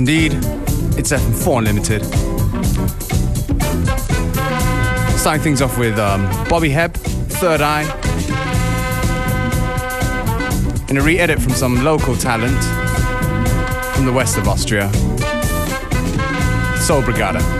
Indeed. It's FM4 Unlimited. Starting things off with um, Bobby Hebb, Third Eye, in a re edit from some local talent from the west of Austria, Soul Brigada.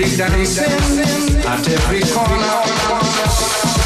breakdancing at every corner.